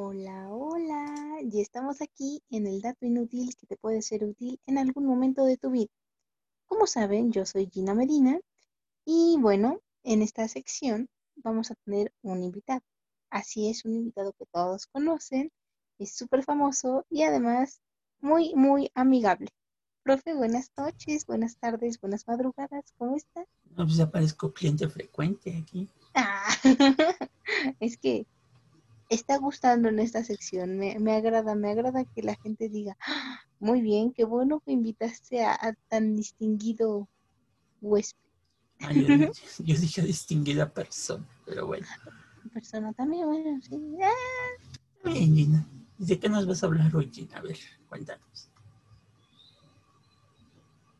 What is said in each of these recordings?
Hola, hola. Ya estamos aquí en el dato inútil que te puede ser útil en algún momento de tu vida. Como saben, yo soy Gina Medina y bueno, en esta sección vamos a tener un invitado. Así es, un invitado que todos conocen, es súper famoso y además muy, muy amigable. Profe, buenas noches, buenas tardes, buenas madrugadas, ¿cómo está? No, pues ya parezco cliente frecuente aquí. Ah, es que está gustando en esta sección. Me, me agrada, me agrada que la gente diga, "Ah, muy bien, qué bueno que invitaste a, a tan distinguido huésped. Ah, yo, dije- yo dije distinguida persona, pero bueno. Persona también, bueno, sí. Ah, Bien, Gina. ¿Y ¿De qué nos vas a hablar hoy, Gina? A ver, cuéntanos.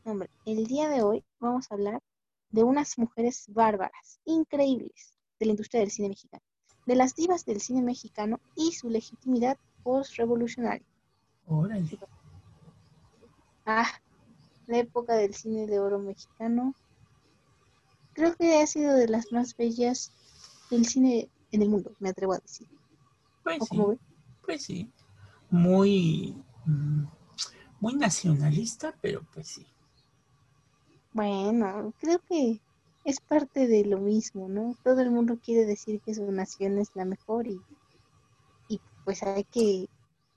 hombre, el día de hoy vamos a hablar de unas mujeres bárbaras, increíbles, de la industria del cine mexicano, de las divas del cine mexicano y su legitimidad post-revolucionaria. Órale. Ah, la época del cine de oro mexicano. Creo que ha sido de las más bellas del cine en el mundo, me atrevo a decir. Pues ¿O sí, pues sí. Muy, mm, muy nacionalista, pero pues sí. Bueno, creo que es parte de lo mismo, ¿no? Todo el mundo quiere decir que su nación es la mejor y, y pues hay que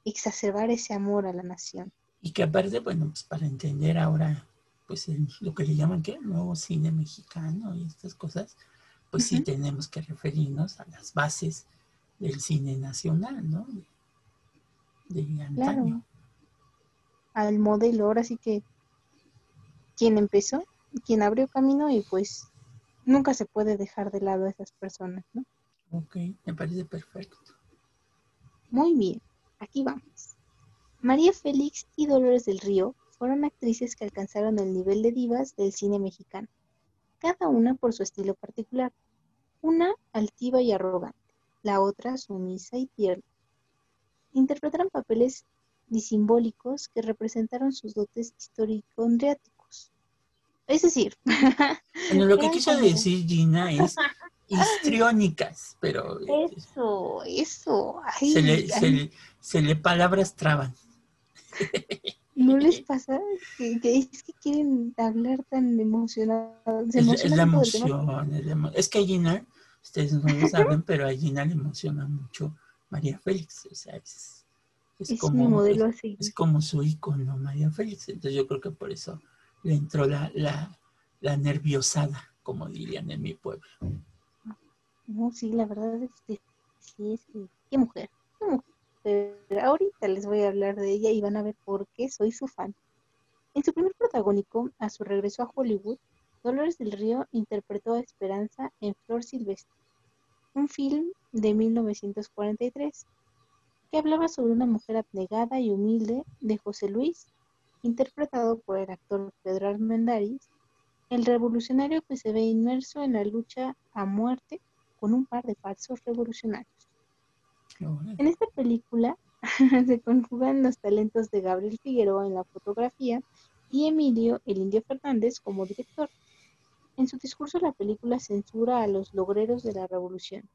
exacerbar ese amor a la nación. Y que aparte, bueno, pues para entender ahora, pues el- lo que le llaman, ¿qué? Nuevo cine mexicano y estas cosas, pues sí tenemos que referirnos a las bases del cine nacional, ¿no? De, de antaño. Claro, al modelo, ahora sí que quien empezó, quien abrió camino y pues nunca se puede dejar de lado a esas personas, ¿no? Ok, me parece perfecto. Muy bien, aquí vamos. María Félix y Dolores del Río fueron actrices que alcanzaron el nivel de divas del cine mexicano, cada una por su estilo particular. Una altiva y arrogante, la otra sumisa y tierna. Interpretaron papeles disimbólicos que representaron sus dotes histórico-andriáticos. Es decir, Bueno, lo que quiso decir Gina es histriónicas, pero Eso, eso. Ay, se, le, se, le, se le palabras traban. ¿No les pasa que, que es que quieren hablar tan emocionados? Se Es, es la emoción. Es, la es que a Gina, ustedes no lo saben, pero a Gina le emociona mucho María Félix. O sea, es, es Es como, mi modelo a es, como su ícono, María Félix. Entonces yo creo que por eso le entró la, la, la nerviosada, como dirían en mi pueblo. No, sí, la verdad es que sí, es que, qué mujer, qué mujer. Ahorita les voy a hablar de ella y van a ver por qué soy su fan. En su primer protagónico, a su regreso a Hollywood, Dolores del Río interpretó a Esperanza en Flor Silvestre, un film de 1943 que hablaba sobre una mujer abnegada y humilde de José Luis, interpretado por el actor Pedro Armendáriz, el revolucionario que se ve inmerso en la lucha a muerte con un par de falsos revolucionarios. En esta película se conjugan los talentos de Gabriel Figueroa en la fotografía y Emilio el Indio Fernández como director. En su discurso la película censura a los logreros de la revolución,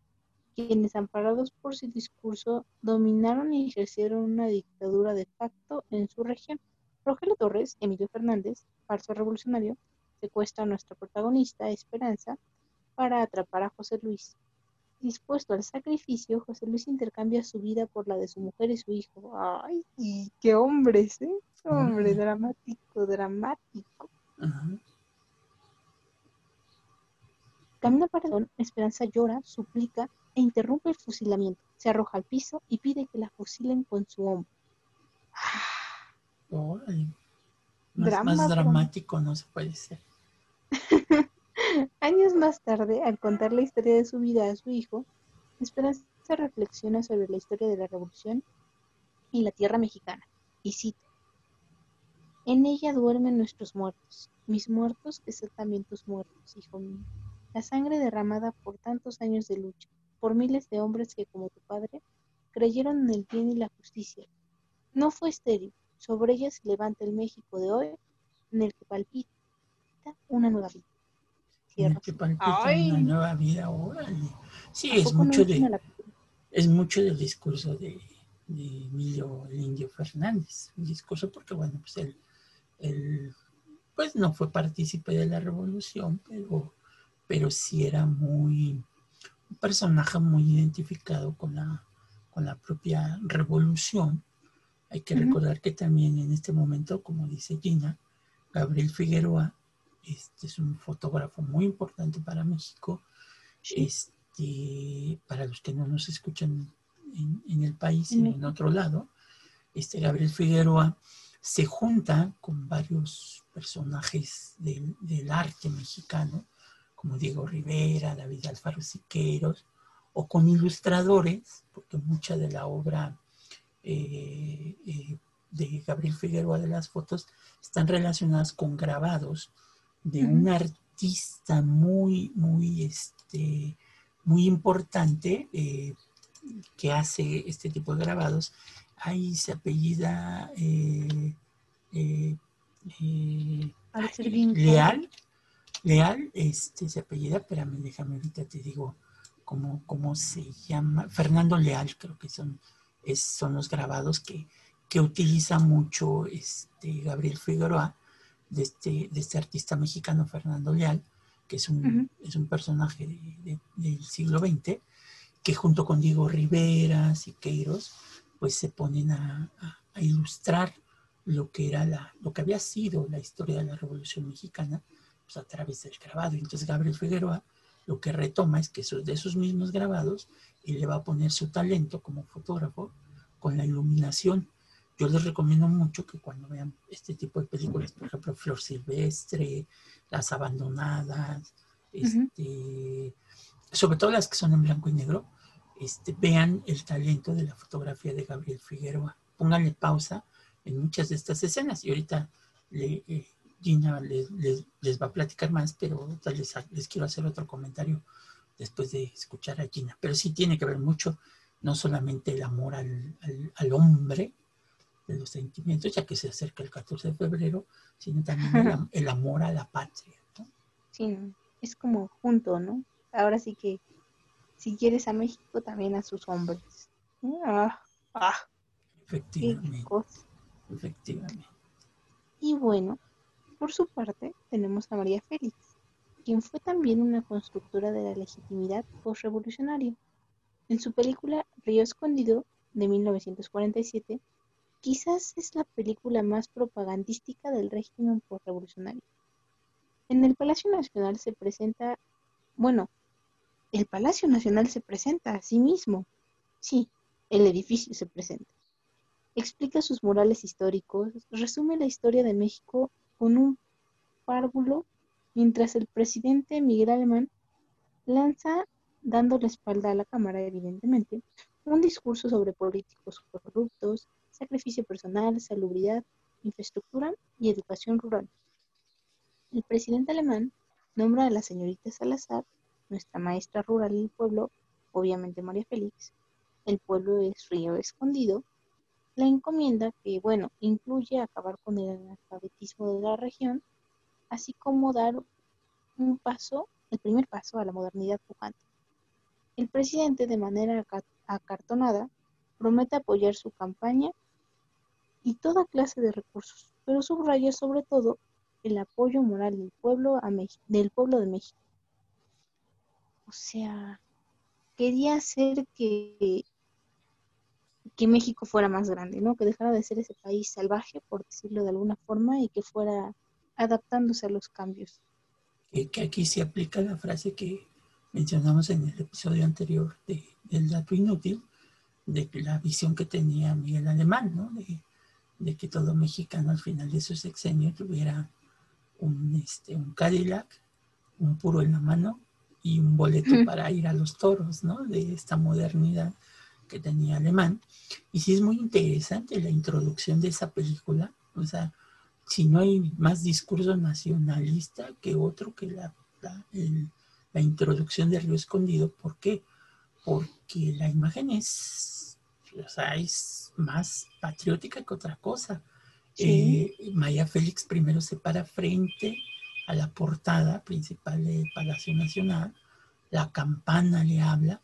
quienes amparados por su discurso dominaron y ejercieron una dictadura de facto en su región. Rogelio Torres, Emilio Fernández, falso revolucionario, secuestra a nuestra protagonista, Esperanza, para atrapar a José Luis. Dispuesto al sacrificio, José Luis intercambia su vida por la de su mujer y su hijo. ¡Ay! y ¡Qué hombres, eh! Hombre, Órale. dramático, dramático. Ajá. Camino a Paredón, Esperanza llora, suplica e interrumpe el fusilamiento. Se arroja al piso y pide que la fusilen con su hombro. Ah, Más, más dramático no se puede ser. Años más tarde, al contar la historia de su vida a su hijo, Esperanza reflexiona sobre la historia de la revolución y la tierra mexicana. Y cito, En ella duermen nuestros muertos, mis muertos que son también tus muertos, hijo mío. La sangre derramada por tantos años de lucha, por miles de hombres que, como tu padre, creyeron en el bien y la justicia. No fue estéril, sobre ella se levanta el México de hoy, en el que palpita una nueva vida. En el que palpita Ay. una nueva vida. Órale. Sí, ¿A es no mucho de, la es mucho del discurso de, Emilio el Indio Fernández. Un discurso porque, bueno, pues él, pues no fue partícipe de la revolución, pero, pero sí era muy, un personaje muy identificado con la, con la propia revolución. Hay que recordar que también en este momento, como dice Gina, Gabriel Figueroa este es un fotógrafo muy importante para México. Este, para los que no nos escuchan en, el país, y en otro lado, este Gabriel Figueroa se junta con varios personajes del, arte mexicano, como Diego Rivera, David Alfaro Siqueiros, o con ilustradores, porque mucha de la obra eh, eh, de Gabriel Figueroa de las fotos están relacionadas con grabados de un artista muy, muy, este, muy importante eh, que hace este tipo de grabados. Ahí se apellida eh, eh, Leal. Leal, este, se apellida, espérame, déjame ahorita te digo cómo, cómo se llama. Fernando Leal, creo que son, son los grabados que, que utiliza mucho este, Gabriel Figueroa de este, de este artista mexicano Fernando Leal, que es un, es un personaje del siglo XX, que junto con Diego Rivera, Siqueiros, pues se ponen a, ilustrar lo que era la, lo que había sido la historia de la Revolución Mexicana, pues a través del grabado. Entonces Gabriel Figueroa lo que retoma es que de esos mismos grabados, él le va a poner su talento como fotógrafo con la iluminación yo les recomiendo mucho que cuando vean este tipo de películas, por ejemplo, Flor Silvestre, Las Abandonadas, este, sobre todo las que son en blanco y negro, este, vean el talento de la fotografía de Gabriel Figueroa. Pónganle pausa en muchas de estas escenas y ahorita eh, Gina les, va a platicar más, pero les, les quiero hacer otro comentario después de escuchar a Gina. Pero sí tiene que ver mucho, no solamente el amor al, al hombre, de los sentimientos, ya que se acerca el 14 de febrero, sino también el, amor a la patria. Sí, es como junto, ¿no? Ahora sí que si quieres a México, también a sus hombres. Ah, ah. Efectivamente. Efectivamente. Y bueno, por su parte, tenemos a María Félix, quien fue también una constructora de la legitimidad postrevolucionaria. En su película Río Escondido, de 1947, Quizás es la película más propagandística del régimen postrevolucionario. En el Palacio Nacional se presenta, bueno, el Palacio Nacional se presenta a sí mismo. Sí, el edificio se presenta. Explica sus morales históricos, resume la historia de México con un párvulo, mientras el presidente Miguel Alemán lanza, dando la espalda a la Cámara, evidentemente, un discurso sobre políticos corruptos, sacrificio personal, salubridad, infraestructura y educación rural. El presidente alemán nombra a la señorita Salazar, nuestra maestra rural del pueblo, obviamente María Félix, el pueblo es Río Escondido, la encomienda que, bueno, incluye acabar con el analfabetismo de la región, así como dar un paso, el primer paso a la modernidad pujante. El presidente, de manera acartonada, promete apoyar su campaña y toda clase de recursos, pero subraya sobre todo el apoyo moral del pueblo, a del pueblo de México. O sea, quería hacer que, que México fuera más grande, ¿no? Que dejara de ser ese país salvaje, por decirlo de alguna forma, y que fuera adaptándose a los cambios. Que, aquí se aplica la frase que mencionamos en el episodio anterior de, del dato inútil, de la visión que tenía Miguel Alemán, ¿no? de que todo mexicano al final de su sexenio tuviera un, este, un Cadillac, un puro en la mano y un boleto para ir a los toros, ¿no? De esta modernidad que tenía Alemán. Y sí es muy interesante la introducción de esa película, o sea, si no hay más discurso nacionalista que otro que la, la, la introducción de Río Escondido, ¿por qué? Porque la imagen es, o sea, es más patriótica que otra cosa. Eh, Maya Félix primero se para frente a la portada principal del Palacio Nacional, la campana le habla,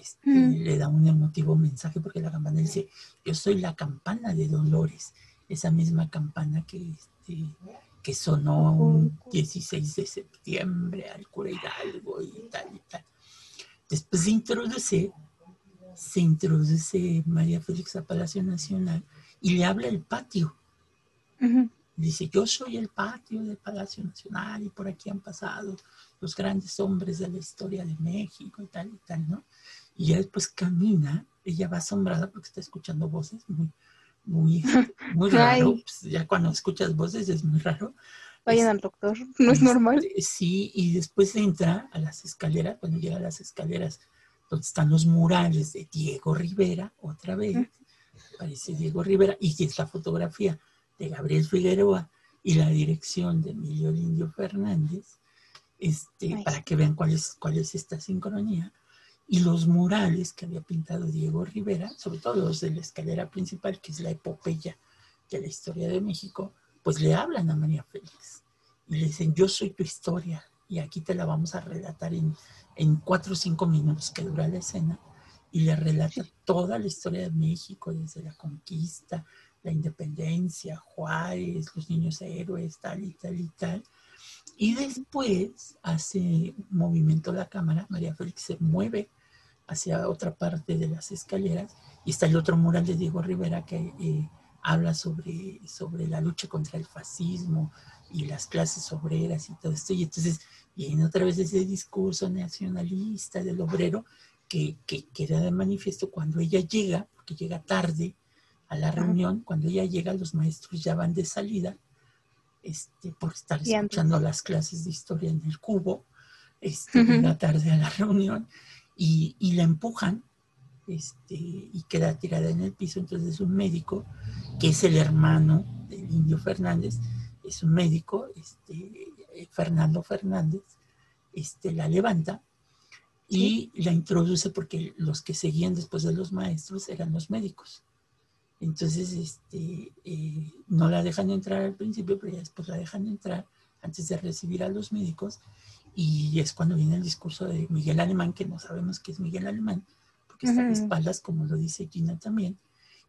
este, le da un emotivo mensaje porque la campana dice, yo soy la campana de Dolores, esa misma campana que, este, que sonó un 16 de septiembre al cura Hidalgo y tal y tal. Después se introduce, se introduce María Félix a Palacio Nacional y le habla el patio. Dice, yo soy el patio del Palacio Nacional y por aquí han pasado los grandes hombres de la historia de México y tal y tal, ¿no? Y ya después camina, ella va asombrada porque está escuchando voces muy, muy, muy raro. Pues, ya cuando escuchas voces es muy raro. Vayan al doctor, no es normal. Este, sí, y después entra a las escaleras, cuando llega a las escaleras donde están los murales de Diego Rivera, otra vez, aparece Diego Rivera, y es la fotografía de Gabriel Figueroa y la dirección de Emilio Lindio Fernández, este, para que vean cuál es, cuál es esta sincronía y los murales que había pintado Diego Rivera, sobre todo los de la escalera principal, que es la epopeya de la historia de México, pues le hablan a María Félix y le dicen, yo soy tu historia y aquí te la vamos a relatar en, en cuatro o cinco minutos que dura la escena y le relata toda la historia de México, desde la conquista, la independencia, Juárez, los niños héroes, tal y tal y tal. Y después hace movimiento la cámara, María Félix se mueve hacia otra parte de las escaleras y está el otro mural de Diego Rivera que eh, habla sobre, sobre la lucha contra el fascismo y las clases obreras y todo esto. Y entonces viene otra vez ese discurso nacionalista del obrero que, que queda de manifiesto cuando ella llega, porque llega tarde a la reunión, cuando ella llega los maestros ya van de salida este, por estar escuchando las clases de historia en el cubo, este, llega tarde a la reunión y, la empujan este, y queda tirada en el piso. Entonces un médico, que es el hermano del indio Fernández, es un médico, este, Fernando Fernández, este, la levanta y la introduce porque los que seguían después de los maestros eran los médicos. Entonces, este, eh, no la dejan entrar al principio, pero ya después la dejan entrar antes de recibir a los médicos y es cuando viene el discurso de Miguel Alemán, que no sabemos qué es Miguel Alemán, porque está de espaldas, como lo dice Gina también,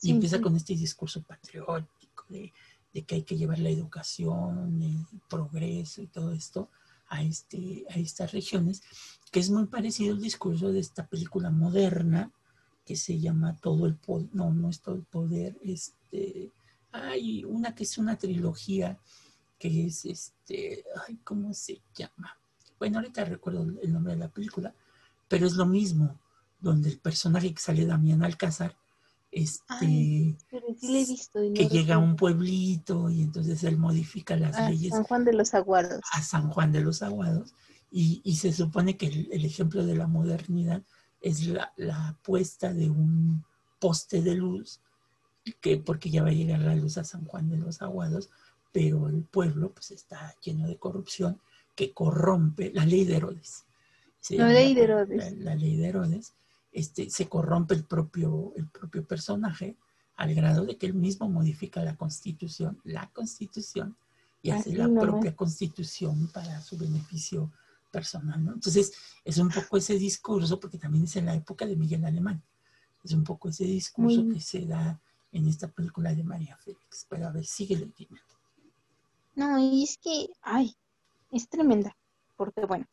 y empieza con este discurso patriótico de, que hay que llevar la educación, el progreso y todo esto a, este, a estas regiones, que es muy parecido al discurso de esta película moderna que se llama Todo el Poder, no, no es Todo el Poder, este, hay una que es una trilogía que es este, ay, ¿cómo se llama? Bueno, ahorita recuerdo el nombre de la película, pero es lo mismo, donde el personaje que sale Damián Alcázar, este, que llega a un pueblito y entonces él modifica las a leyes. San Juan de los Aguados. A San Juan de los Aguados. Y, se supone que el, ejemplo de la modernidad es la, la puesta de un poste de luz, que porque ya va a llegar la luz a San Juan de los Aguados, pero el pueblo pues está lleno de corrupción que corrompe la ley de Herodes. La ley de Herodes. La, ley de Herodes, este, se corrompe el propio, el propio personaje al grado de que él mismo modifica la constitución, la constitución, y hace la propia constitución para su beneficio personal. ¿no? Entonces, es un poco ese discurso, porque también es en la época de Miguel Alemán, es un poco ese discurso que se da en esta película de María Félix. Pero a ver, sigue leyendo. No, y es que, ay, es tremenda, porque bueno,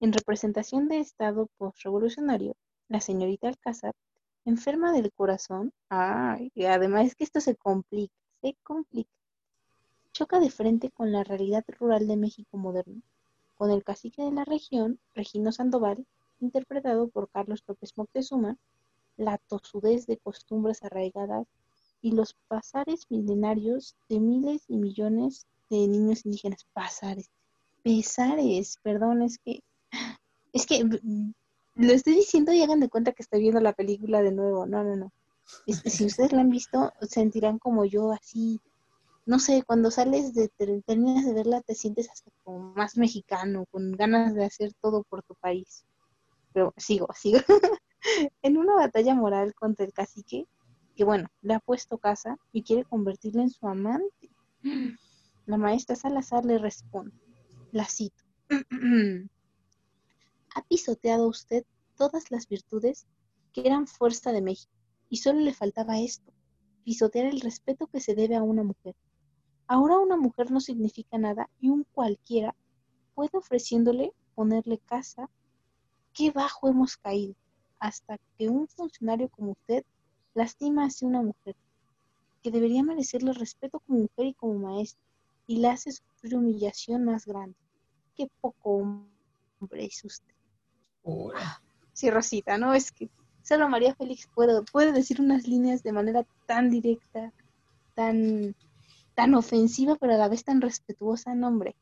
en representación de Estado postrevolucionario, la señorita Alcázar, enferma del corazón, ay, y además es que esto se complica, se complica, choca de frente con la realidad rural de México moderno, con el cacique de la región, Regino Sandoval, interpretado por Carlos López Moctezuma, la tosudez de costumbres arraigadas y los pasares milenarios de miles y millones de niños indígenas. Pasares, pesares, perdón, es que, es que lo estoy diciendo y hagan de cuenta que estoy viendo la película de nuevo. No, no, no. si ustedes la han visto, sentirán como yo así, no sé, cuando sales de, terminas de verla, te sientes hasta como más mexicano, con ganas de hacer todo por tu país. Pero sigo, sigo. en una batalla moral contra el cacique, que bueno, le ha puesto casa y quiere convertirlo en su amante. La maestra Salazar le responde, la cito. ¿Ha pisoteado usted todas las virtudes que eran fuerza de México, y solo le faltaba esto, pisotear el respeto que se debe a una mujer. Ahora una mujer no significa nada y un cualquiera puede ofreciéndole ponerle casa. Qué bajo hemos caído, hasta que un funcionario como usted lastima así a una mujer, que debería merecerle respeto como mujer y como maestra, y le hace sufrir humillación más grande. Qué poco hombre es usted. Sí, Rosita, ¿no? Es que solo María Félix puede, puede decir unas líneas de manera tan directa, tan, tan ofensiva, pero a la vez tan respetuosa, no, hombre.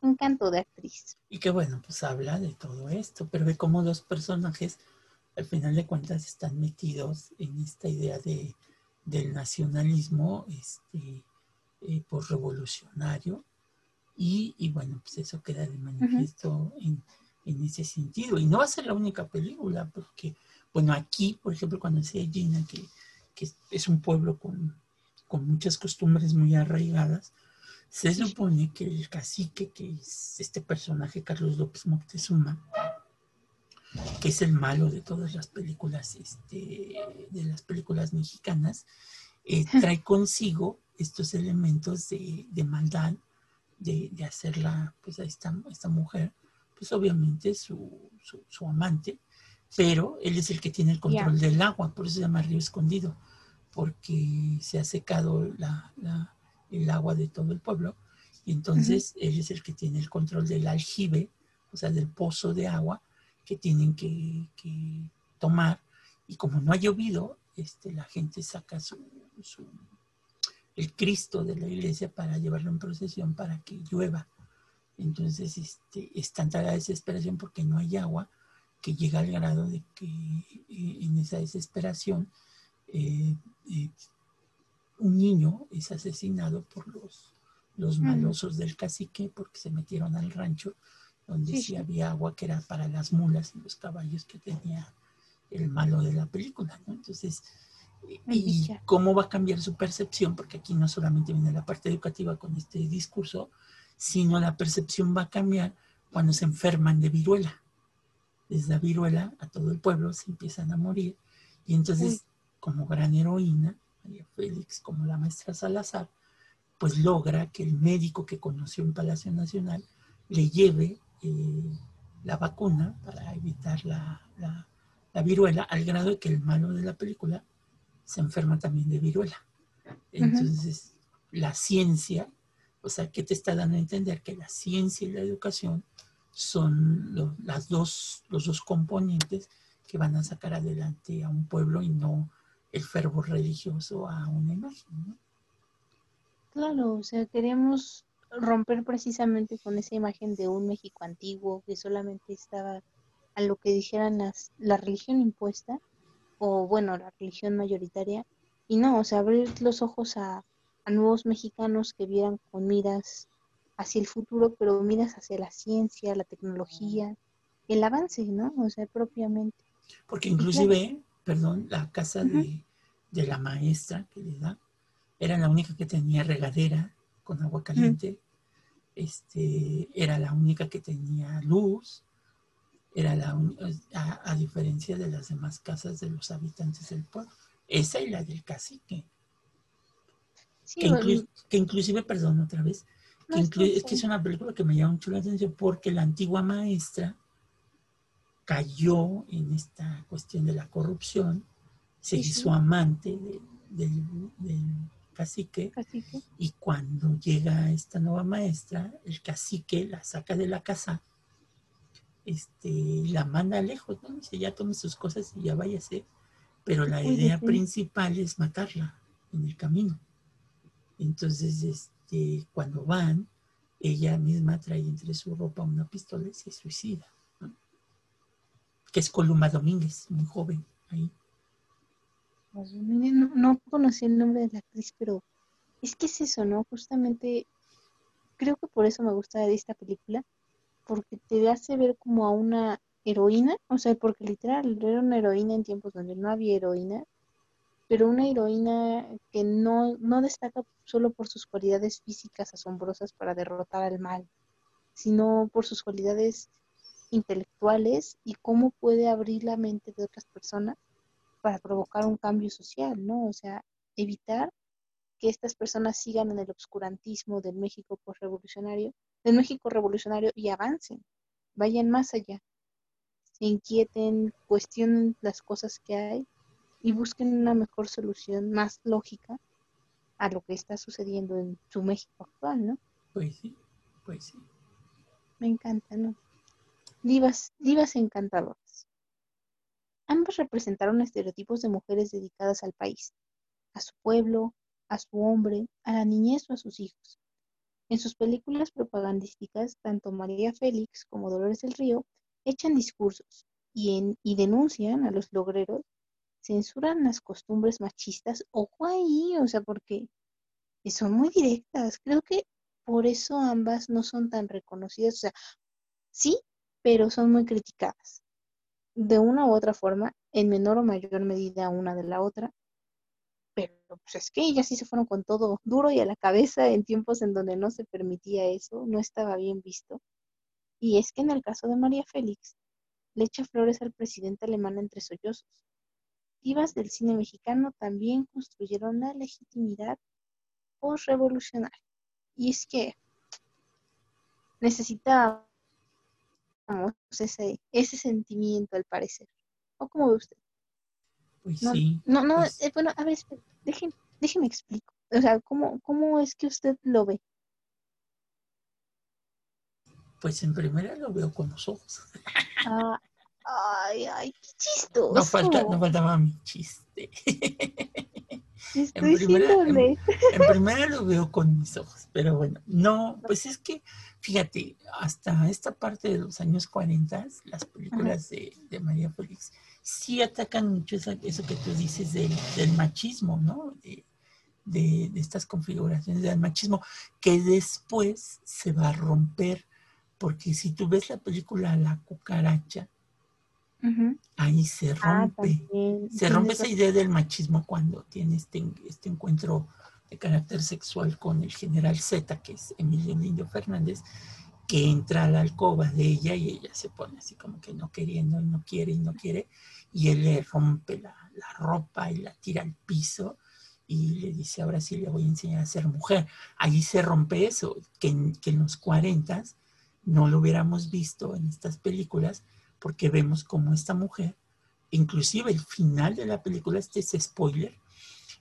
Encanto de actriz. Y que bueno, pues habla de todo esto, pero ve cómo los personajes, al final de cuentas, están metidos en esta idea de, del nacionalismo este, eh, por revolucionario. Y, y, bueno, pues eso queda de manifiesto en, en, ese sentido. Y no va a ser la única película, porque, bueno, aquí, por ejemplo, cuando decía Gina que, que es un pueblo con, con muchas costumbres muy arraigadas, se supone que el cacique, que es este personaje Carlos López Moctezuma, que es el malo de todas las películas, este, de las películas mexicanas, eh, trae consigo estos elementos de, maldad, de, hacerla, pues a esta, esta mujer, pues obviamente su, su, amante, pero él es el que tiene el control del agua, por eso se llama río escondido, porque se ha secado la, el agua de todo el pueblo, y entonces él es el que tiene el control del aljibe, o sea, del pozo de agua que tienen que, tomar, y como no ha llovido, este, la gente saca su, el Cristo de la iglesia para llevarlo en procesión para que llueva. Entonces este, es tanta la desesperación porque no hay agua que llega al grado de que eh, en esa desesperación eh, eh, un niño es asesinado por los, los malosos del cacique porque se metieron al rancho donde sí, había agua que era para las mulas y los caballos que tenía el malo de la película, Entonces, y cómo va a cambiar su percepción, porque aquí no solamente viene la parte educativa con este discurso, sino la percepción va a cambiar cuando se enferman de viruela. Desde la viruela a todo el pueblo se empiezan a morir. Y entonces como gran heroína María Félix como la maestra Salazar, pues logra que el médico que conoció en Palacio Nacional le lleve eh, la vacuna para evitar la, viruela, al grado de que el malo de la película se enferma también de viruela. Entonces, la ciencia, o sea, ¿qué te está dando a entender? Que la ciencia y la educación son las dos, los dos componentes que van a sacar adelante a un pueblo y no el fervor religioso a una imagen. Claro, o sea, queremos romper precisamente con esa imagen de un México antiguo que solamente estaba a lo que dijeran las, la religión impuesta o bueno, la religión mayoritaria y no, o sea, abrir los ojos a, a nuevos mexicanos que vieran con miras hacia el futuro, pero miras hacia la ciencia, la tecnología, el avance, ¿no? O sea, propiamente. Porque inclusive perdón, la casa de, la maestra que le da, era la única que tenía regadera con agua caliente, este, era la única que tenía luz, era la a, diferencia de las demás casas de los habitantes del pueblo. Esa y la del cacique. que, inclusive, perdón otra vez, es que es una película que me llama mucho la atención porque la antigua maestra cayó en esta cuestión de la corrupción, se hizo amante del, cacique, y cuando llega esta nueva maestra, el cacique la saca de la casa, este, la manda lejos, ¿no? Dice, ya tome sus cosas y ya váyase. Pero la idea principal es matarla en el camino. Entonces, este, cuando van, ella misma trae entre su ropa una pistola y se suicida que es Columba Domínguez, muy joven ahí. No, no, conocí el nombre de la actriz, pero es que es eso, ¿no? Justamente creo que por eso me gusta de esta película, porque te hace ver como a una heroína, o sea, porque literal era una heroína en tiempos donde no había heroína, pero una heroína que no, no destaca solo por sus cualidades físicas asombrosas para derrotar al mal, sino por sus cualidades intelectuales y cómo puede abrir la mente de otras personas para provocar un cambio social, ¿no? O sea, evitar que estas personas sigan en el obscurantismo del México revolucionario, del México revolucionario y avancen, vayan más allá, se inquieten, cuestionen las cosas que hay y busquen una mejor solución más lógica a lo que está sucediendo en su México actual, ¿no? Pues sí, pues sí. Me encanta, ¿no? Divas, divas encantadoras. Ambas representaron estereotipos de mujeres dedicadas al país, a su pueblo, a su hombre, a la niñez o a sus hijos. En sus películas propagandísticas, tanto María Félix como Dolores del Río echan discursos y, y denuncian a los logreros, censuran las costumbres machistas. Ojo ahí, o sea, porque son muy directas. Creo que por eso ambas no son tan reconocidas. O sea, sí, pero son muy criticadas. De una u otra forma, en menor o mayor medida una de la otra. Pero pues es que ellas sí se fueron con todo duro y a la cabeza en tiempos en donde no se permitía eso, no estaba bien visto. Y es que en el caso de María Félix, le echa flores al presidente alemán entre sollozos. Divas del cine mexicano también construyeron la legitimidad post-revolucionaria. Y es que necesitábamos ese, ese sentimiento al parecer. ¿O cómo ve usted? Pues no, sí. No, no, pues- eh, bueno, a ver, déjeme, déjeme explico. O sea, ¿cómo, ¿cómo es que usted lo ve? Pues en primera lo veo con los ojos. Ah, ay, ay, qué chistoso. No, falta, no faltaba mi chiste. Estoy primera- en-. En primera lo veo con mis ojos, pero bueno, no, pues es que, fíjate, hasta esta parte de los años 40, las películas de, de María Félix sí atacan mucho esa- eso que tú dices del, del machismo, ¿no? De, de- de estas configuraciones del machismo, que después se va a romper, porque si tú ves la película La cucaracha, Ujú. ahí se Ah, rompe. también. Se rompe esa idea del machismo cuando tiene este, este encuentro de carácter sexual con el general Z, que es Emilio Lindo Fernández, que entra a la alcoba de ella y ella se pone así como que no queriendo y no quiere y no quiere, y él le rompe la, la ropa y la tira al piso y le dice, ahora sí le voy a enseñar a ser mujer. Allí se rompe eso, que en, que en los 40 no lo hubiéramos visto en estas películas, porque vemos como esta mujer inclusive el final de la película, este es spoiler,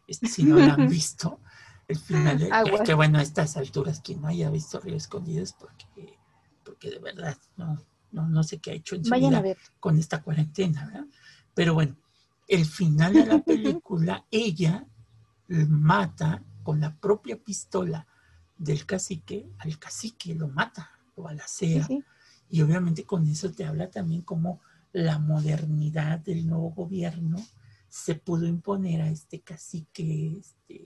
este, si no la han visto, el final, de, Aguas. que bueno, a estas alturas, quien no haya visto Río Escondidos, porque, porque de verdad no, no, no sé qué ha hecho en su Vayan vida a ver. con esta cuarentena, ¿verdad? Pero bueno, el final de la película, ella mata con la propia pistola del cacique, al cacique lo mata, lo Sí, balacea. sí. Y obviamente con eso te habla también como la modernidad del nuevo gobierno se pudo imponer a este cacique este,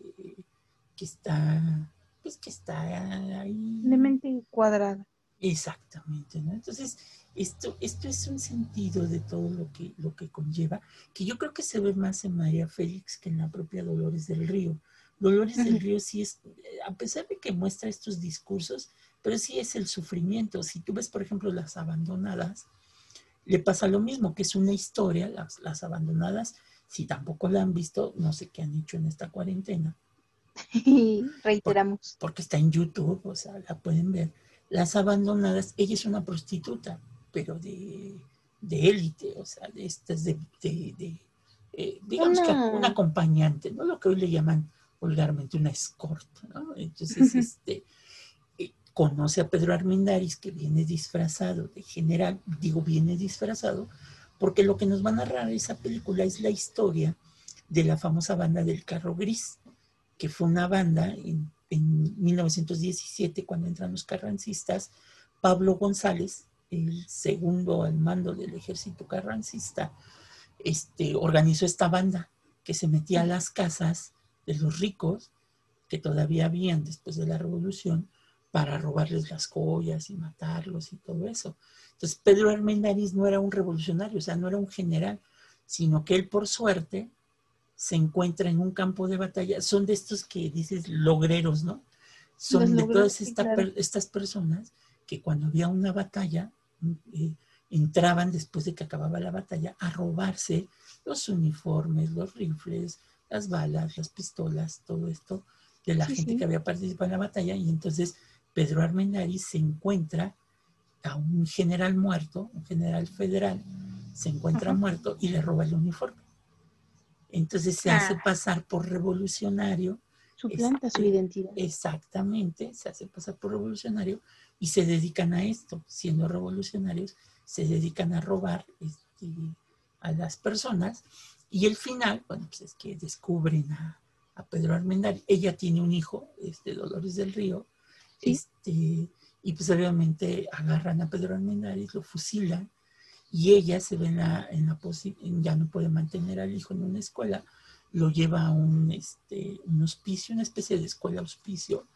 que está, pues que está ahí. De mente cuadrada. Exactamente, ¿no? Entonces, esto, esto es un sentido de todo lo que, lo que conlleva, que yo creo que se ve más en María Félix que en la propia Dolores del Río. Dolores del. Río sí es, a pesar de que muestra estos discursos, pero sí es el sufrimiento. Si tú ves, por ejemplo, Las Abandonadas, le pasa lo mismo, que es una historia, las, las Abandonadas, si tampoco la han visto, no sé qué han hecho en esta cuarentena, Reiteramos. porque está en YouTube, o sea, la pueden ver. Las abandonadas, ella es una prostituta, pero de, de élite, o sea, de estas de, de- de, eh, digamos que Una- un acompañante, ¿no? Lo que hoy le llaman vulgarmente una escort, ¿no? Entonces, este, conoce a Pedro Armendáriz, que viene disfrazado de general, digo viene disfrazado, porque lo que nos va a narrar esa película es la historia de la famosa banda del carro gris, que fue una banda en, en 1917 cuando entran los carrancistas, Pablo González, el segundo al mando del ejército carrancista, este, organizó esta banda que se metía a las casas de los ricos que todavía habían después de la revolución para robarles las joyas y matarlos y todo eso. Entonces Pedro Armendáriz no era un revolucionario, o sea, no era un general, sino que él por suerte se encuentra en un campo de batalla. Son de estos que dices logreros, ¿no? Son de todas sí, claro. estas personas que cuando había una batalla, eh, entraban después de que acababa la batalla a robarse los uniformes, los rifles, las balas, las pistolas, todo esto de la gente que había participado en la batalla. Y entonces Pedro Armendáriz se encuentra a un general muerto, un general federal, se encuentra muerto y le roba el uniforme. Entonces se hace ah. pasar por revolucionario. Suplanta su identidad. Exactamente, se hace pasar por revolucionario y se dedican a esto, siendo revolucionarios, se dedican a robar este, a las personas y el final, bueno, pues es que descubren a, Pedro Armendari. Ella tiene un hijo, este, Dolores del Río, este, y pues obviamente agarran a Pedro Armendari, lo fusilan y ella se ve en la, en la ya no puede mantener al hijo en una escuela, lo lleva a un, este, un hospicio, una especie de escuela hospicio,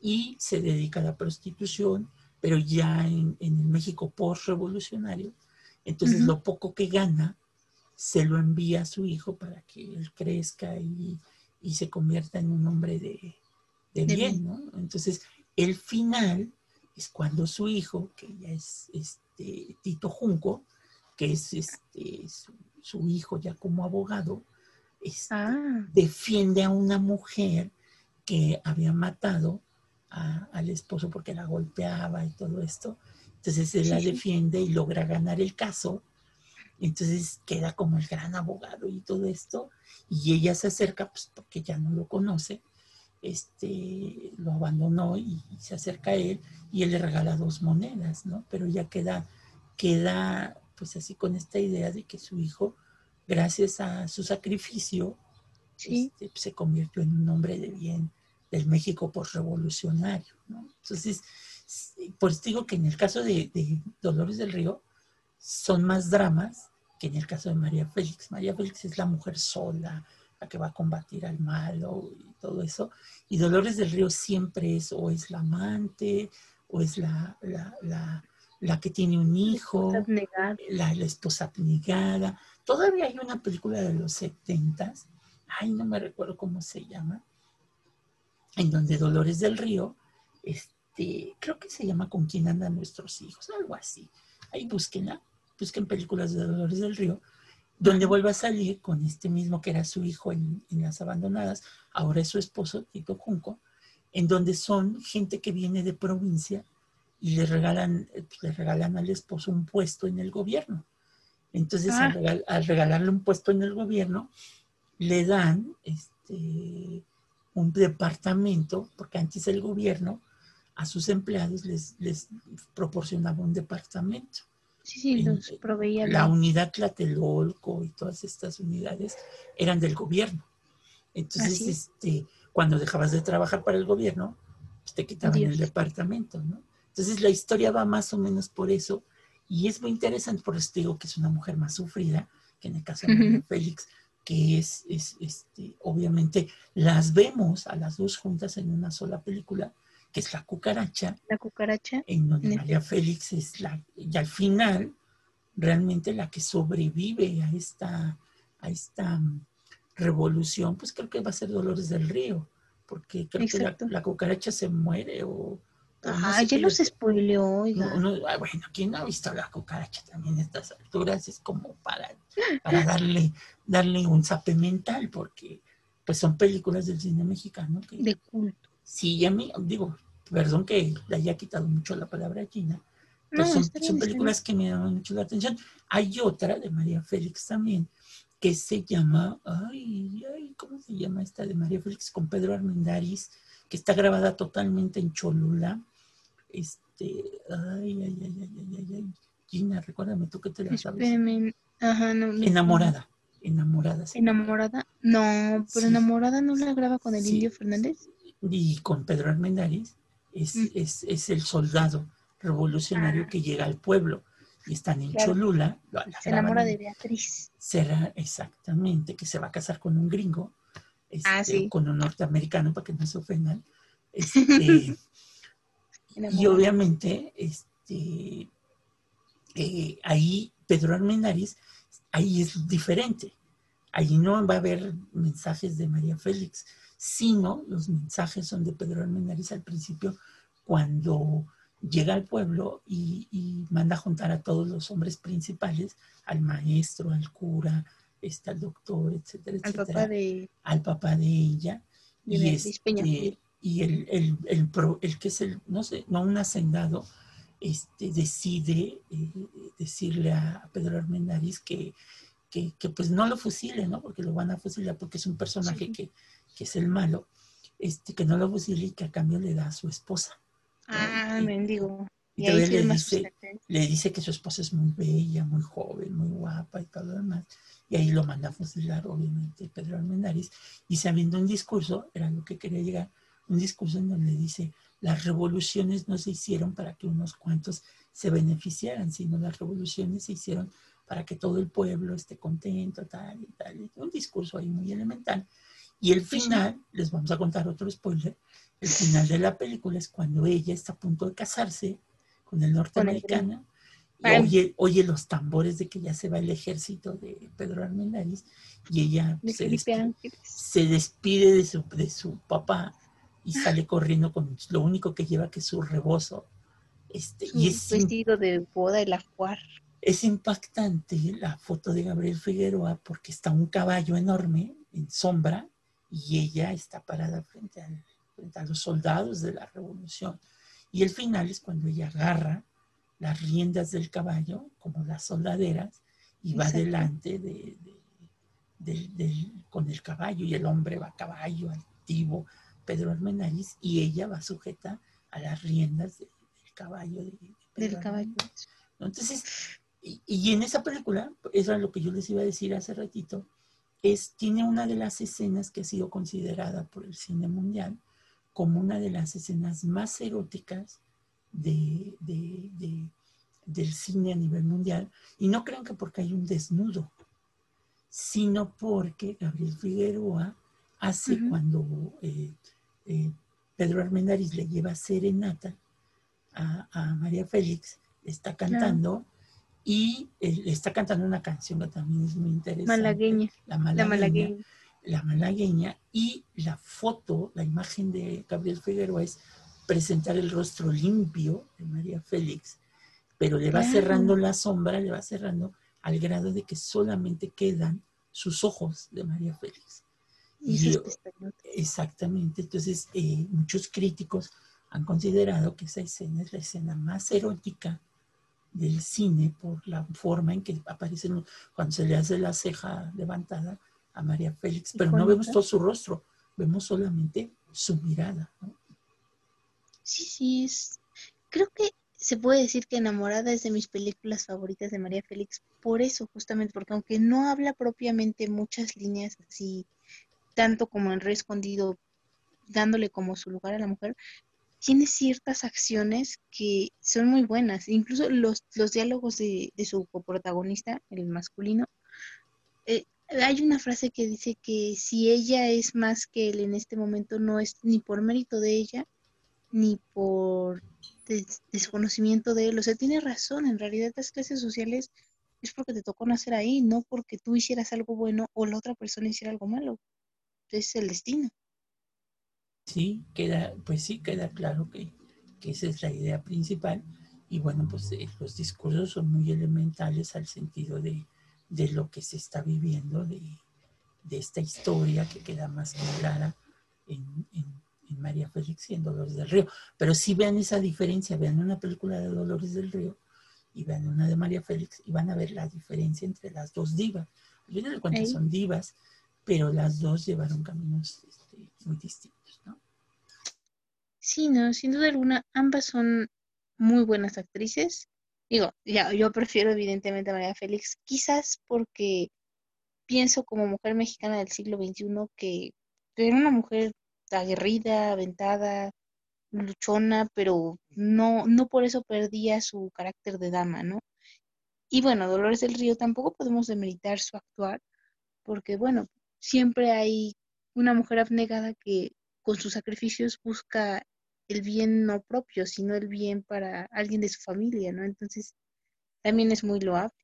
y se dedica a la prostitución, pero ya en, en el México post-revolucionario. Entonces lo poco que gana se lo envía a su hijo para que él crezca y, y se convierta en un hombre de, de, bien, ¿no? Entonces, el final es cuando su hijo, que ya es este, Tito Junco, que es este, su, hijo ya como abogado, este, ah. defiende a una mujer que había matado al esposo porque la golpeaba y todo esto. Entonces él la defiende y logra ganar el caso. Entonces queda como el gran abogado y todo esto. Y ella se acerca, pues porque ya no lo conoce, este, lo abandonó y, se acerca a él y él le regala dos monedas, ¿no? Pero ella queda, queda pues así con esta idea de que su hijo, gracias a su sacrificio, este, se convirtió en un hombre de bien del México postrevolucionario, ¿no? Entonces, por eso digo que en el caso de, Dolores del Río son más dramas que en el caso de María Félix. María Félix es la mujer sola, la que va a combatir al malo y todo eso. Y Dolores del Río siempre es o es la amante o es la, la, la, que tiene un hijo, la, la, esposa abnegada. Todavía hay una película de los setentas, ay, no me recuerdo cómo se llama, en donde Dolores del Río, este, creo que se llama Con quién andan nuestros hijos, algo así. Ahí búsquenla, busquen películas de Dolores del Río, donde vuelve a salir con este mismo que era su hijo en, Las Abandonadas, ahora es su esposo, Tito Junco, en donde son gente que viene de provincia y le regalan, le regalan al esposo un puesto en el gobierno. Entonces, al, ah. regalarle un puesto en el gobierno, le dan este, un departamento, porque antes el gobierno a sus empleados les, les proporcionaba un departamento. Sí, sí, los proveía. La unidad Tlatelolco y todas estas unidades eran del gobierno. Entonces, este, cuando dejabas de trabajar para el gobierno, pues, te quitaban el departamento, ¿no? Entonces la historia va más o menos por eso y es muy interesante, por eso digo que es una mujer más sufrida que en el caso de Félix, que es, es este, obviamente, las vemos a las dos juntas en una sola película, que es La Cucaracha. La Cucaracha. En donde María Félix es la, y al final, realmente la que sobrevive a esta, a esta mm, revolución, pues creo que va a ser Dolores del Río, porque creo que la, cucaracha se muere o... Ah, ya los spoileó. Ah, bueno, ¿quién no ha visto la cucaracha también a estas alturas? Es como para, para darle, darle un zape mental, porque pues son películas del cine mexicano. de culto. Sí, a mí, digo, perdón que le haya quitado mucho la palabra china, pero son, películas que me llaman mucho la atención. Hay otra de María Félix también, que se llama, ay, ay, ¿cómo se llama esta de María Félix con Pedro Armendáriz? Que está grabada totalmente en Cholula. Este, ay, ay, ay, ay, ay, ay, Gina, recuérdame tú que te la sabes. Ajá, no, enamorada, enamorada. Enamorada, no, pero enamorada no la graba con el Indio Fernández y con Pedro Armendáriz es, mm. es, es, el soldado revolucionario ah. que llega al pueblo y están en Cholula. se enamora de Beatriz. Será exactamente que se va a casar con un gringo, este, ah, con un norteamericano para que no se ofendan. Este, y obviamente, este, eh, ahí Pedro Armendáriz, ahí es diferente. Ahí no va a haber mensajes de María Félix, sino los mensajes son de Pedro Armendáriz al principio cuando llega al pueblo y, manda a juntar a todos los hombres principales, al maestro, al cura, está el doctor, etcétera, al etcétera. Papá de, al papá de ella. y, este, y el, el, el, el, que es el, no sé, no un hacendado, este, decide eh, decirle a Pedro Armendáriz que, que, que, pues no lo fusile, ¿no? Porque lo van a fusilar porque es un personaje que, que, es el malo, este, que no lo y que a cambio le da a su esposa. Ah, mendigo. Y, y le dice, le dice que su esposa es muy bella, muy joven, muy guapa y todo lo demás. Y ahí lo manda a fusilar, obviamente, Pedro Armendáriz. Y sabiendo un discurso, era lo que quería llegar, un discurso en donde dice, las revoluciones no se hicieron para que unos cuantos se beneficiaran, sino las revoluciones se hicieron para que todo el pueblo esté contento, tal y tal. Un discurso ahí muy elemental. Y el final, les vamos a contar otro spoiler, el final de la película es cuando ella está a punto de casarse con el norteamericano y oye, los tambores de que ya se va el ejército de Pedro Armendáriz y ella se despide, se despide, de, su, de su papá y sale corriendo con lo único que lleva que es su rebozo. Este, y es vestido de boda y la cuar. Es impactante la foto de Gabriel Figueroa porque está un caballo enorme en sombra y ella está parada frente al a los soldados de la revolución. Y el final es cuando ella agarra las riendas del caballo, como las soldaderas, y va delante de, con el caballo, y el hombre va a caballo, altivo, Pedro Armendáriz, y ella va sujeta a las riendas del caballo. del caballo. Entonces, y, y, en esa película, eso es lo que yo les iba a decir hace ratito, es, tiene una de las escenas que ha sido considerada por el cine mundial como una de las escenas más eróticas de, del cine a nivel mundial. Y no crean que porque hay un desnudo, sino porque Gabriel Figueroa hace cuando eh, eh, Pedro Armendáriz le lleva serenata a, María Félix, está cantando y le está cantando una canción que también es muy interesante. Malagueña. La malagueña la malagueña y la foto, la imagen de Gabriel Figueroa es presentar el rostro limpio de María Félix, pero le va cerrando la sombra, le va cerrando al grado de que solamente quedan sus ojos de María Félix. Y exactamente, entonces eh, muchos críticos han considerado que esa escena es la escena más erótica del cine por la forma en que aparecen cuando se le hace la ceja levantada, a María Félix, pero no vemos todo su rostro, vemos solamente su mirada. Sí, sí, es, creo que se puede decir que Enamorada es de mis películas favoritas de María Félix, por eso justamente, porque aunque no habla propiamente muchas líneas así, tanto como en Re Escondido, dándole como su lugar a la mujer, tiene ciertas acciones que son muy buenas. Incluso los, los diálogos de, de su coprotagonista, el masculino, eh, hay una frase que dice que si ella es más que él en este momento no es ni por mérito de ella ni por desconocimiento de él. O sea, tiene razón, en realidad las clases sociales es porque te tocó nacer ahí, no porque tú hicieras algo bueno o la otra persona hiciera algo malo. Es el destino. Sí, queda, pues sí, queda claro que, que esa es la idea principal. Y bueno, pues eh, los discursos son muy elementales al sentido de, de lo que se está viviendo, de, esta historia que queda más clara en, María Félix y en Dolores del Río. Pero sí vean esa diferencia, vean una película de Dolores del Río y vean una de María Félix y van a ver la diferencia entre las dos divas. Al final de cuentas son divas, pero las dos llevaron caminos este, muy distintos, ¿no? Sí, no, sin duda alguna, ambas son muy buenas actrices Digo, ya, yo prefiero evidentemente a María Félix, quizás porque pienso como mujer mexicana del siglo XXI que era una mujer aguerrida, aventada, luchona, pero no, no por eso perdía su carácter de dama, ¿no? Y bueno, Dolores del Río tampoco podemos demeritar su actuar, porque bueno, siempre hay una mujer abnegada que con sus sacrificios busca el bien no propio, sino el bien para alguien de su familia, ¿no? Entonces, también es muy loable.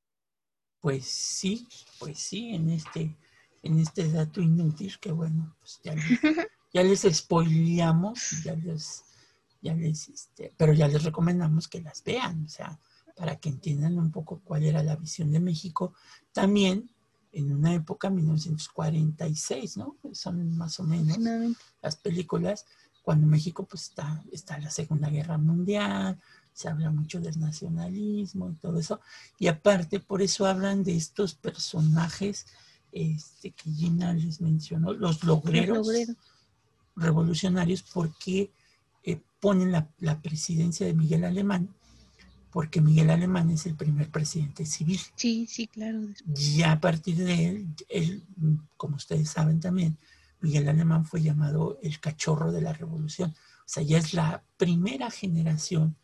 Pues sí, pues sí, en este, en este dato inútil que bueno, pues ya les, ya les spoileamos, ya les, ya les, este, pero ya les recomendamos que las vean, o sea, para que entiendan un poco cuál era la visión de México. También en una época, 1946, ¿no? Son más o menos las películas, cuando México pues está, está la Segunda Guerra Mundial, se habla mucho del nacionalismo y todo eso. Y aparte, por eso hablan de estos personajes este, que Gina les mencionó, los logreros, revolucionarios, porque eh, ponen la, la, presidencia de Miguel Alemán porque Miguel Alemán es el primer presidente civil. Sí, sí, claro. Ya a partir de él, como ustedes saben también, Miguel Alemán fue llamado el cachorro de la revolución. O sea, ya es la primera generación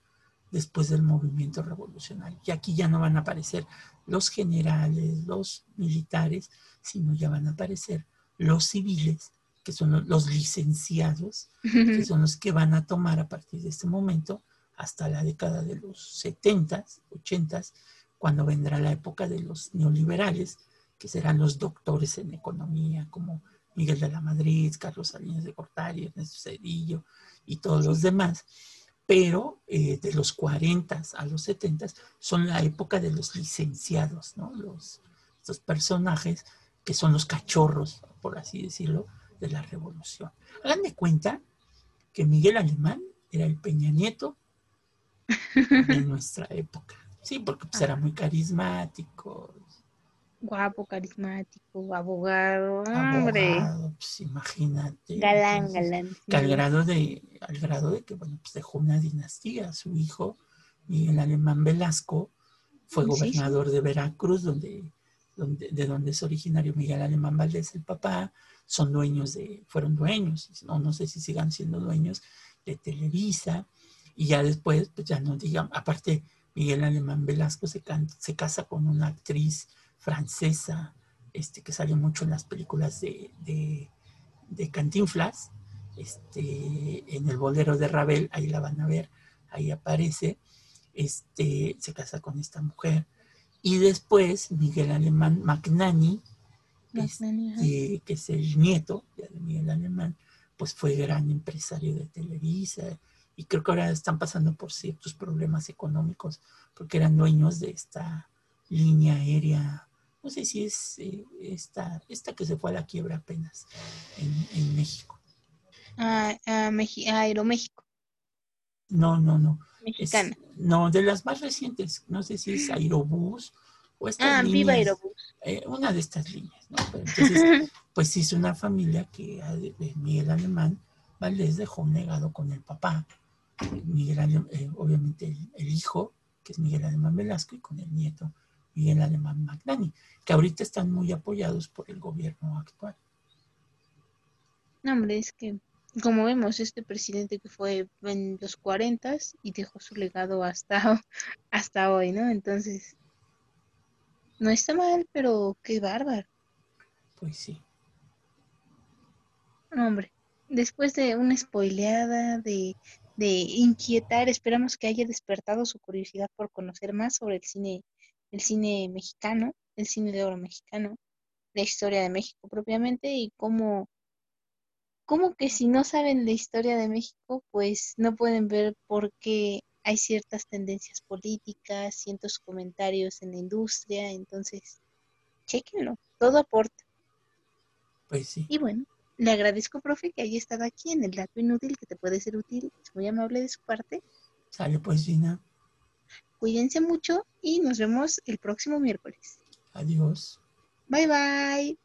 después del movimiento revolucionario. Y aquí ya no van a aparecer los generales, los militares, sino ya van a aparecer los civiles, que son los licenciados, que son los que van a tomar a partir de este momento hasta la década de los 70, 80, cuando vendrá la época de los neoliberales, que serán los doctores en economía, como Miguel de la Madrid, Carlos Salinas de Cortari, Ernesto Cedillo y todos los demás. Pero eh, de los 40 a los 70 son la época de los licenciados, ¿no? Los, estos personajes que son los cachorros, por así decirlo, de la revolución. Hagan de cuenta que Miguel Alemán era el Peña Nieto en nuestra época. Sí, porque pues era muy carismático. Guapo, carismático, abogado, hombre. pues imagínate. Galán, galán. al, grado de, al grado de que, bueno, pues dejó una dinastía. Su hijo, Miguel Alemán Velasco, fue gobernador de Veracruz, donde, donde, de donde es originario Miguel Alemán Valdés, el papá. Son dueños de, fueron dueños, no, no sé si sigan siendo dueños de Televisa y ya después, pues ya no digamos, aparte Miguel Alemán Velasco se, se casa con una actriz francesa este, que salió mucho en las películas de, de, de Cantinflas, este, en el bolero de Ravel, ahí la van a ver, ahí aparece, este, se casa con esta mujer. Y después Miguel Alemán Magnani, este, que es el nieto de Miguel Alemán, pues fue gran empresario de Televisa, y creo que ahora están pasando por ciertos problemas económicos porque eran dueños de esta línea aérea, no sé si es eh, esta, esta que se fue a la quiebra apenas en, México. Ah, ah, Aeroméxico. No, no, no. Mexicana. no, de las más recientes, no sé si es Aerobús o esta. Ah, Viva Aerobús. Eh, una de estas líneas, ¿no? entonces, pues hizo una familia que Miguel Alemán Valdés dejó negado con el papá Miguel eh, obviamente el, hijo, que es Miguel Alemán Velasco, y con el nieto, Miguel Alemán Magnani, que ahorita están muy apoyados por el gobierno actual. No, hombre, es que, como vemos, este presidente que fue en los 40 y dejó su legado hasta, hasta hoy, ¿no? Entonces, no está mal, pero qué bárbaro. Pues sí. No, hombre, después de una spoileada de de inquietar. Esperamos que haya despertado su curiosidad por conocer más sobre el cine, el cine mexicano, el cine de oro mexicano, la historia de México propiamente y cómo, cómo que si no saben la historia de México, pues no pueden ver por qué hay ciertas tendencias políticas, ciertos comentarios en la industria, entonces, chequenlo, todo aporta. Pues sí. Y bueno, le agradezco, profe, que haya estado aquí en el dato inútil que te puede ser útil. Es muy amable de su parte. Sale pues, Gina. Cuídense mucho y nos vemos el próximo miércoles. Adiós. Bye bye.